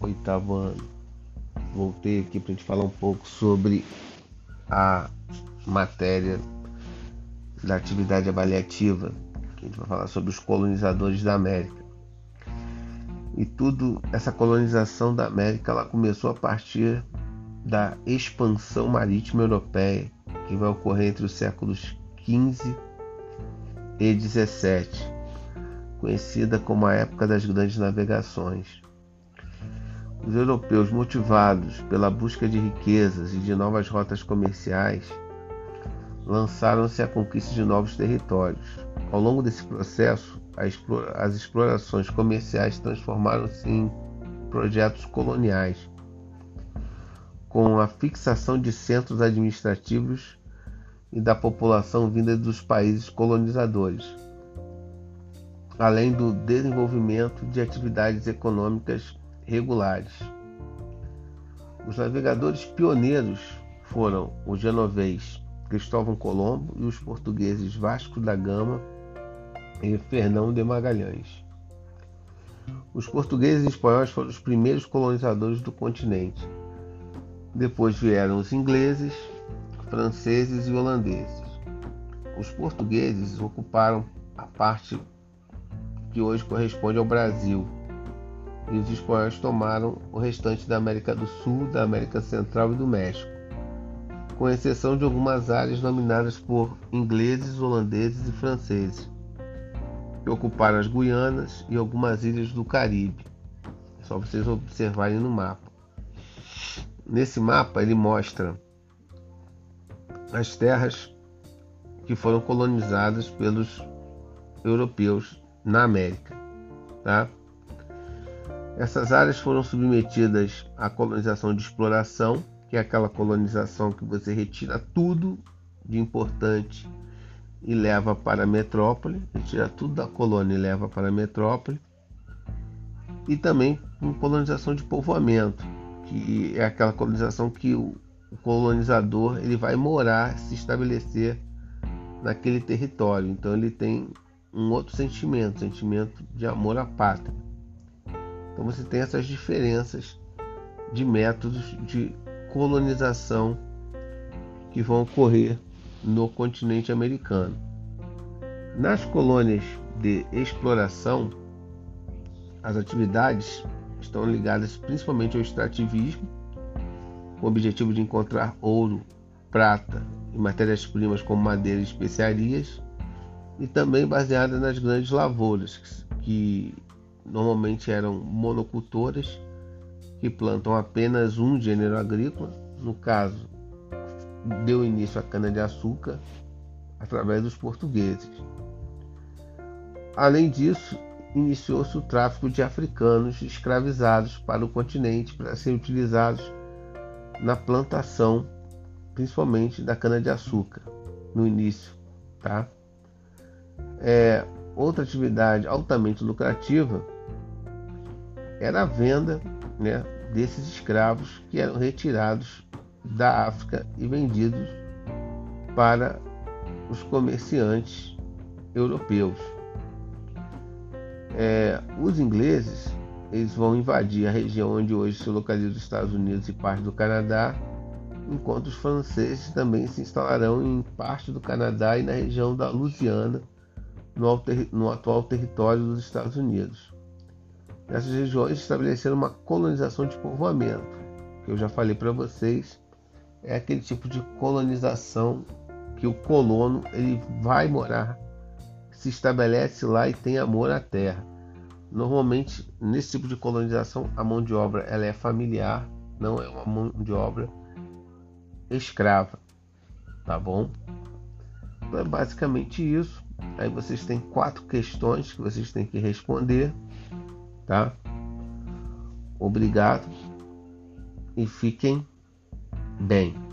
Oitavo ano. Voltei aqui para gente falar um pouco sobre a matéria da atividade avaliativa, que a gente vai falar sobre os colonizadores da América. E tudo, essa colonização da América, ela começou a partir da expansão marítima europeia, que vai ocorrer entre os séculos 15 e 17 conhecida como a época das grandes navegações. Os europeus, motivados pela busca de riquezas e de novas rotas comerciais, lançaram-se à conquista de novos territórios. Ao longo desse processo, as explorações comerciais transformaram-se em projetos coloniais, com a fixação de centros administrativos e da população vinda dos países colonizadores além do desenvolvimento de atividades econômicas regulares. Os navegadores pioneiros foram o genovês Cristóvão Colombo e os portugueses Vasco da Gama e Fernão de Magalhães. Os portugueses e espanhóis foram os primeiros colonizadores do continente. Depois vieram os ingleses, franceses e holandeses. Os portugueses ocuparam a parte que hoje corresponde ao Brasil, e os espanhóis tomaram o restante da América do Sul, da América Central e do México, com exceção de algumas áreas dominadas por ingleses, holandeses e franceses, que ocuparam as Guianas e algumas ilhas do Caribe. É só vocês observarem no mapa. Nesse mapa ele mostra as terras que foram colonizadas pelos europeus na América. Tá? Essas áreas foram submetidas à colonização de exploração, que é aquela colonização que você retira tudo de importante e leva para a metrópole, retira tudo da colônia e leva para a metrópole, e também com colonização de povoamento, que é aquela colonização que o colonizador ele vai morar, se estabelecer naquele território. Então ele tem um outro sentimento, sentimento de amor à pátria. Então você tem essas diferenças de métodos de colonização que vão ocorrer no continente americano. Nas colônias de exploração, as atividades estão ligadas principalmente ao extrativismo, com o objetivo de encontrar ouro, prata e matérias-primas como madeira e especiarias, e também baseada nas grandes lavouras, que normalmente eram monocultoras, que plantam apenas um gênero agrícola, no caso, deu início à cana-de-açúcar através dos portugueses. Além disso, iniciou-se o tráfico de africanos escravizados para o continente para serem utilizados na plantação, principalmente da cana-de-açúcar, no início, tá? É, outra atividade altamente lucrativa era a venda né, desses escravos que eram retirados da África e vendidos para os comerciantes europeus. É, os ingleses eles vão invadir a região onde hoje se localiza os Estados Unidos e parte do Canadá, enquanto os franceses também se instalarão em parte do Canadá e na região da Louisiana no, no atual território dos Estados Unidos. Nessas regiões estabeleceram uma colonização de povoamento, que eu já falei para vocês, é aquele tipo de colonização que o colono ele vai morar, se estabelece lá e tem amor à terra. Normalmente, nesse tipo de colonização, a mão de obra ela é familiar, não é uma mão de obra escrava, tá bom? Então é basicamente isso. Aí vocês têm quatro questões que vocês têm que responder, tá? Obrigado e fiquem bem.